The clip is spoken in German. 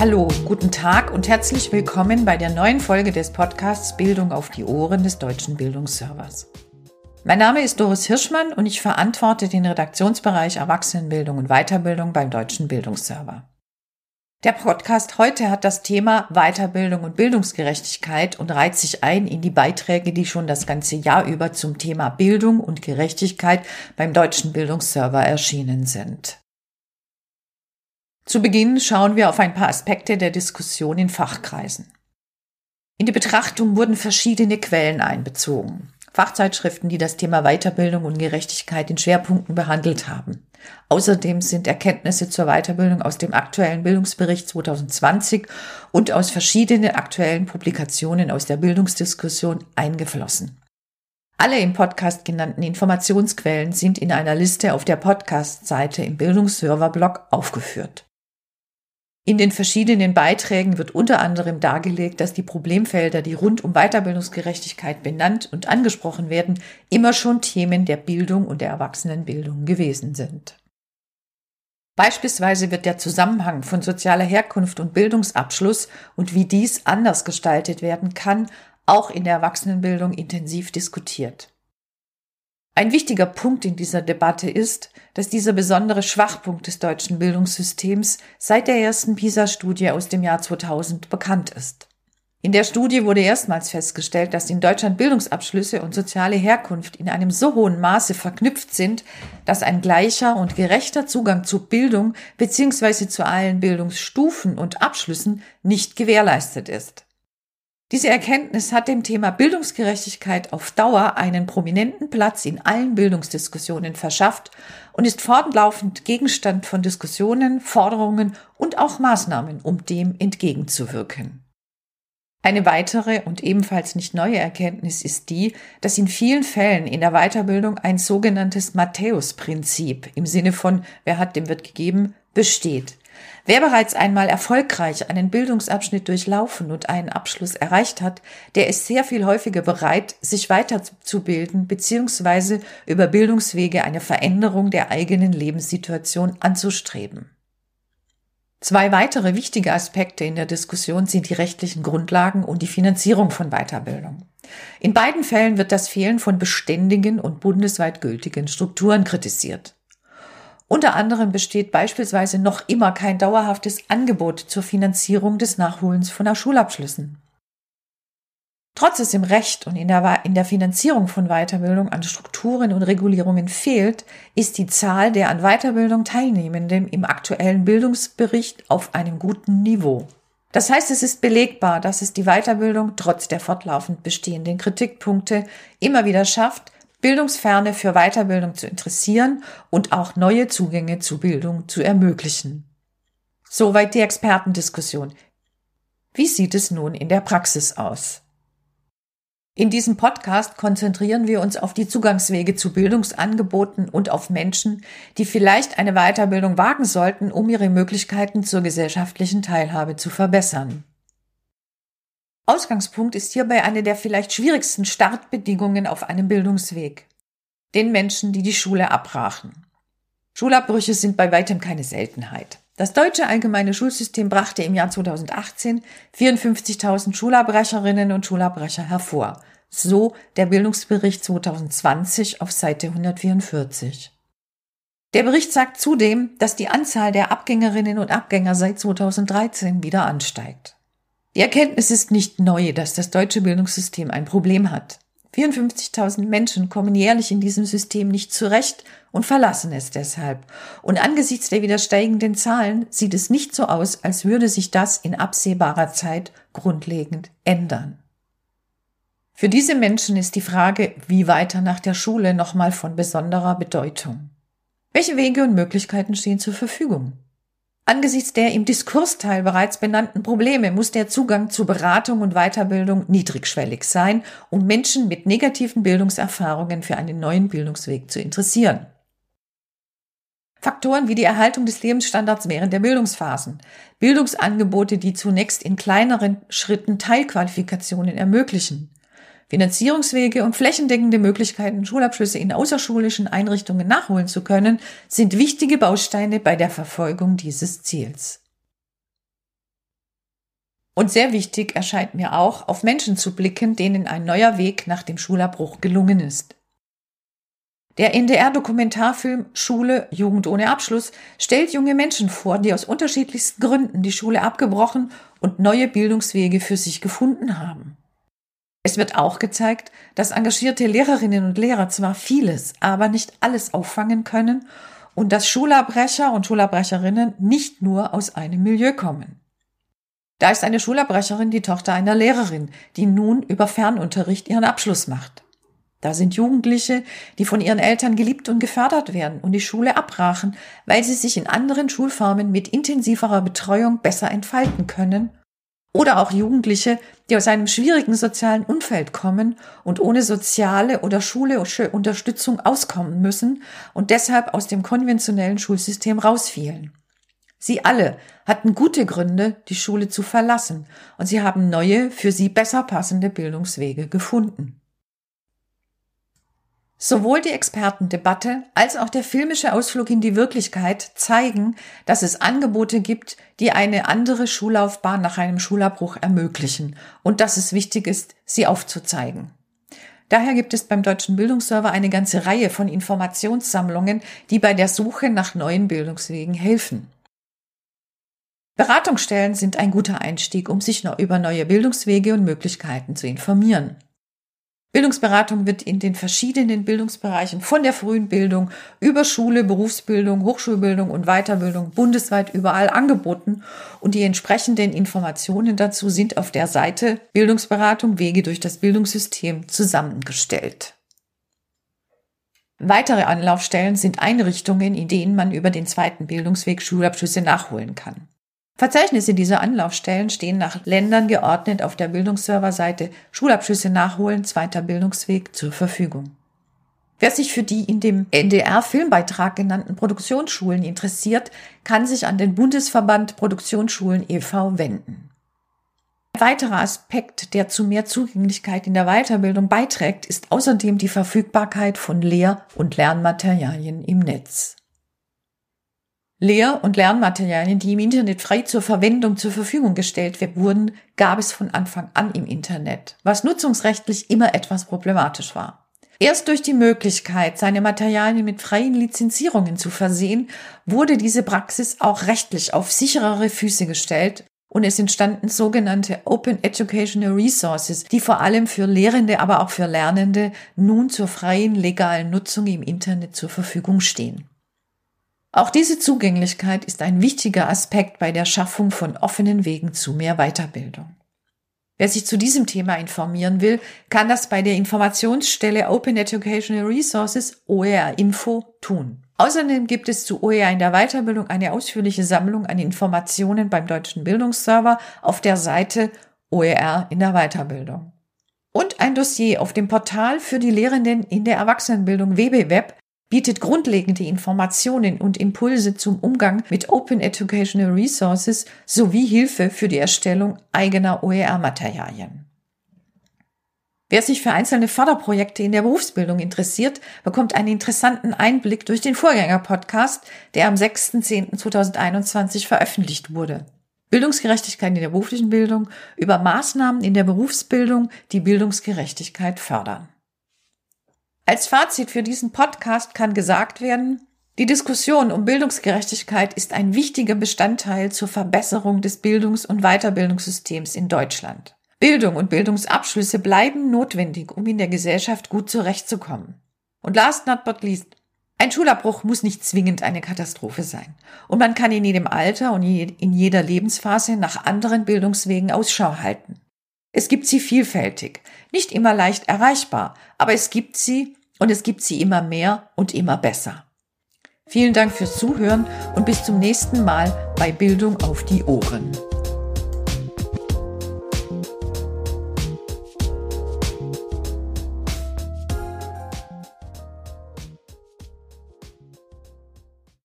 Hallo, guten Tag und herzlich willkommen bei der neuen Folge des Podcasts Bildung auf die Ohren des Deutschen Bildungsservers. Mein Name ist Doris Hirschmann und ich verantworte den Redaktionsbereich Erwachsenenbildung und Weiterbildung beim Deutschen Bildungsserver. Der Podcast heute hat das Thema Weiterbildung und Bildungsgerechtigkeit und reiht sich ein in die Beiträge, die schon das ganze Jahr über zum Thema Bildung und Gerechtigkeit beim Deutschen Bildungsserver erschienen sind. Zu Beginn schauen wir auf ein paar Aspekte der Diskussion in Fachkreisen. In die Betrachtung wurden verschiedene Quellen einbezogen. Fachzeitschriften, die das Thema Weiterbildung und Gerechtigkeit in Schwerpunkten behandelt haben. Außerdem sind Erkenntnisse zur Weiterbildung aus dem aktuellen Bildungsbericht 2020 und aus verschiedenen aktuellen Publikationen aus der Bildungsdiskussion eingeflossen. Alle im Podcast genannten Informationsquellen sind in einer Liste auf der Podcast-Seite im Bildungsserver-Blog aufgeführt. In den verschiedenen Beiträgen wird unter anderem dargelegt, dass die Problemfelder, die rund um Weiterbildungsgerechtigkeit benannt und angesprochen werden, immer schon Themen der Bildung und der Erwachsenenbildung gewesen sind. Beispielsweise wird der Zusammenhang von sozialer Herkunft und Bildungsabschluss und wie dies anders gestaltet werden kann, auch in der Erwachsenenbildung intensiv diskutiert. Ein wichtiger Punkt in dieser Debatte ist, dass dieser besondere Schwachpunkt des deutschen Bildungssystems seit der ersten PISA-Studie aus dem Jahr 2000 bekannt ist. In der Studie wurde erstmals festgestellt, dass in Deutschland Bildungsabschlüsse und soziale Herkunft in einem so hohen Maße verknüpft sind, dass ein gleicher und gerechter Zugang zu Bildung bzw. zu allen Bildungsstufen und Abschlüssen nicht gewährleistet ist. Diese Erkenntnis hat dem Thema Bildungsgerechtigkeit auf Dauer einen prominenten Platz in allen Bildungsdiskussionen verschafft und ist fortlaufend Gegenstand von Diskussionen, Forderungen und auch Maßnahmen, um dem entgegenzuwirken. Eine weitere und ebenfalls nicht neue Erkenntnis ist die, dass in vielen Fällen in der Weiterbildung ein sogenanntes Matthäus-Prinzip im Sinne von wer hat, dem wird gegeben, besteht. Wer bereits einmal erfolgreich einen Bildungsabschnitt durchlaufen und einen Abschluss erreicht hat, der ist sehr viel häufiger bereit, sich weiterzubilden bzw. über Bildungswege eine Veränderung der eigenen Lebenssituation anzustreben. Zwei weitere wichtige Aspekte in der Diskussion sind die rechtlichen Grundlagen und die Finanzierung von Weiterbildung. In beiden Fällen wird das Fehlen von beständigen und bundesweit gültigen Strukturen kritisiert. Unter anderem besteht beispielsweise noch immer kein dauerhaftes Angebot zur Finanzierung des Nachholens von Schulabschlüssen. Trotz es im Recht und in der, in der Finanzierung von Weiterbildung an Strukturen und Regulierungen fehlt, ist die Zahl der an Weiterbildung Teilnehmenden im aktuellen Bildungsbericht auf einem guten Niveau. Das heißt, es ist belegbar, dass es die Weiterbildung trotz der fortlaufend bestehenden Kritikpunkte immer wieder schafft, Bildungsferne für Weiterbildung zu interessieren und auch neue Zugänge zu Bildung zu ermöglichen. Soweit die Expertendiskussion. Wie sieht es nun in der Praxis aus? In diesem Podcast konzentrieren wir uns auf die Zugangswege zu Bildungsangeboten und auf Menschen, die vielleicht eine Weiterbildung wagen sollten, um ihre Möglichkeiten zur gesellschaftlichen Teilhabe zu verbessern. Ausgangspunkt ist hierbei eine der vielleicht schwierigsten Startbedingungen auf einem Bildungsweg. Den Menschen, die die Schule abbrachen. Schulabbrüche sind bei weitem keine Seltenheit. Das deutsche allgemeine Schulsystem brachte im Jahr 2018 54.000 Schulabbrecherinnen und Schulabbrecher hervor. So der Bildungsbericht 2020 auf Seite 144. Der Bericht sagt zudem, dass die Anzahl der Abgängerinnen und Abgänger seit 2013 wieder ansteigt. Die Erkenntnis ist nicht neu, dass das deutsche Bildungssystem ein Problem hat. 54.000 Menschen kommen jährlich in diesem System nicht zurecht und verlassen es deshalb. Und angesichts der wieder steigenden Zahlen sieht es nicht so aus, als würde sich das in absehbarer Zeit grundlegend ändern. Für diese Menschen ist die Frage, wie weiter nach der Schule nochmal von besonderer Bedeutung. Welche Wege und Möglichkeiten stehen zur Verfügung? Angesichts der im Diskursteil bereits benannten Probleme muss der Zugang zu Beratung und Weiterbildung niedrigschwellig sein, um Menschen mit negativen Bildungserfahrungen für einen neuen Bildungsweg zu interessieren. Faktoren wie die Erhaltung des Lebensstandards während der Bildungsphasen, Bildungsangebote, die zunächst in kleineren Schritten Teilqualifikationen ermöglichen, Finanzierungswege und flächendeckende Möglichkeiten, Schulabschlüsse in außerschulischen Einrichtungen nachholen zu können, sind wichtige Bausteine bei der Verfolgung dieses Ziels. Und sehr wichtig erscheint mir auch, auf Menschen zu blicken, denen ein neuer Weg nach dem Schulabbruch gelungen ist. Der NDR-Dokumentarfilm Schule, Jugend ohne Abschluss stellt junge Menschen vor, die aus unterschiedlichsten Gründen die Schule abgebrochen und neue Bildungswege für sich gefunden haben. Es wird auch gezeigt, dass engagierte Lehrerinnen und Lehrer zwar vieles, aber nicht alles auffangen können und dass Schulabbrecher und Schulabbrecherinnen nicht nur aus einem Milieu kommen. Da ist eine Schulabbrecherin die Tochter einer Lehrerin, die nun über Fernunterricht ihren Abschluss macht. Da sind Jugendliche, die von ihren Eltern geliebt und gefördert werden und die Schule abbrachen, weil sie sich in anderen Schulformen mit intensiverer Betreuung besser entfalten können. Oder auch Jugendliche, die aus einem schwierigen sozialen Umfeld kommen und ohne soziale oder schulische Unterstützung auskommen müssen und deshalb aus dem konventionellen Schulsystem rausfielen. Sie alle hatten gute Gründe, die Schule zu verlassen, und sie haben neue, für sie besser passende Bildungswege gefunden. Sowohl die Expertendebatte als auch der filmische Ausflug in die Wirklichkeit zeigen, dass es Angebote gibt, die eine andere Schullaufbahn nach einem Schulabbruch ermöglichen und dass es wichtig ist, sie aufzuzeigen. Daher gibt es beim Deutschen Bildungsserver eine ganze Reihe von Informationssammlungen, die bei der Suche nach neuen Bildungswegen helfen. Beratungsstellen sind ein guter Einstieg, um sich über neue Bildungswege und Möglichkeiten zu informieren. Bildungsberatung wird in den verschiedenen Bildungsbereichen von der frühen Bildung über Schule, Berufsbildung, Hochschulbildung und Weiterbildung bundesweit überall angeboten und die entsprechenden Informationen dazu sind auf der Seite Bildungsberatung Wege durch das Bildungssystem zusammengestellt. Weitere Anlaufstellen sind Einrichtungen, in denen man über den zweiten Bildungsweg Schulabschlüsse nachholen kann. Verzeichnisse dieser Anlaufstellen stehen nach Ländern geordnet auf der Bildungsserverseite Schulabschlüsse nachholen, zweiter Bildungsweg zur Verfügung. Wer sich für die in dem NDR-Filmbeitrag genannten Produktionsschulen interessiert, kann sich an den Bundesverband Produktionsschulen e.V. wenden. Ein weiterer Aspekt, der zu mehr Zugänglichkeit in der Weiterbildung beiträgt, ist außerdem die Verfügbarkeit von Lehr- und Lernmaterialien im Netz. Lehr- und Lernmaterialien, die im Internet frei zur Verwendung zur Verfügung gestellt wurden, gab es von Anfang an im Internet, was nutzungsrechtlich immer etwas problematisch war. Erst durch die Möglichkeit, seine Materialien mit freien Lizenzierungen zu versehen, wurde diese Praxis auch rechtlich auf sicherere Füße gestellt und es entstanden sogenannte Open Educational Resources, die vor allem für Lehrende, aber auch für Lernende nun zur freien legalen Nutzung im Internet zur Verfügung stehen. Auch diese Zugänglichkeit ist ein wichtiger Aspekt bei der Schaffung von offenen Wegen zu mehr Weiterbildung. Wer sich zu diesem Thema informieren will, kann das bei der Informationsstelle Open Educational Resources OER Info tun. Außerdem gibt es zu OER in der Weiterbildung eine ausführliche Sammlung an Informationen beim Deutschen Bildungsserver auf der Seite OER in der Weiterbildung. Und ein Dossier auf dem Portal für die Lehrenden in der Erwachsenenbildung WBWeb bietet grundlegende Informationen und Impulse zum Umgang mit Open Educational Resources sowie Hilfe für die Erstellung eigener OER-Materialien. Wer sich für einzelne Förderprojekte in der Berufsbildung interessiert, bekommt einen interessanten Einblick durch den Vorgänger-Podcast, der am 6.10.2021 veröffentlicht wurde. Bildungsgerechtigkeit in der beruflichen Bildung über Maßnahmen in der Berufsbildung, die Bildungsgerechtigkeit fördern. Als Fazit für diesen Podcast kann gesagt werden, die Diskussion um Bildungsgerechtigkeit ist ein wichtiger Bestandteil zur Verbesserung des Bildungs- und Weiterbildungssystems in Deutschland. Bildung und Bildungsabschlüsse bleiben notwendig, um in der Gesellschaft gut zurechtzukommen. Und last not but least, ein Schulabbruch muss nicht zwingend eine Katastrophe sein. Und man kann in jedem Alter und in jeder Lebensphase nach anderen Bildungswegen Ausschau halten. Es gibt sie vielfältig, nicht immer leicht erreichbar, aber es gibt sie und es gibt sie immer mehr und immer besser. Vielen Dank fürs Zuhören und bis zum nächsten Mal bei Bildung auf die Ohren.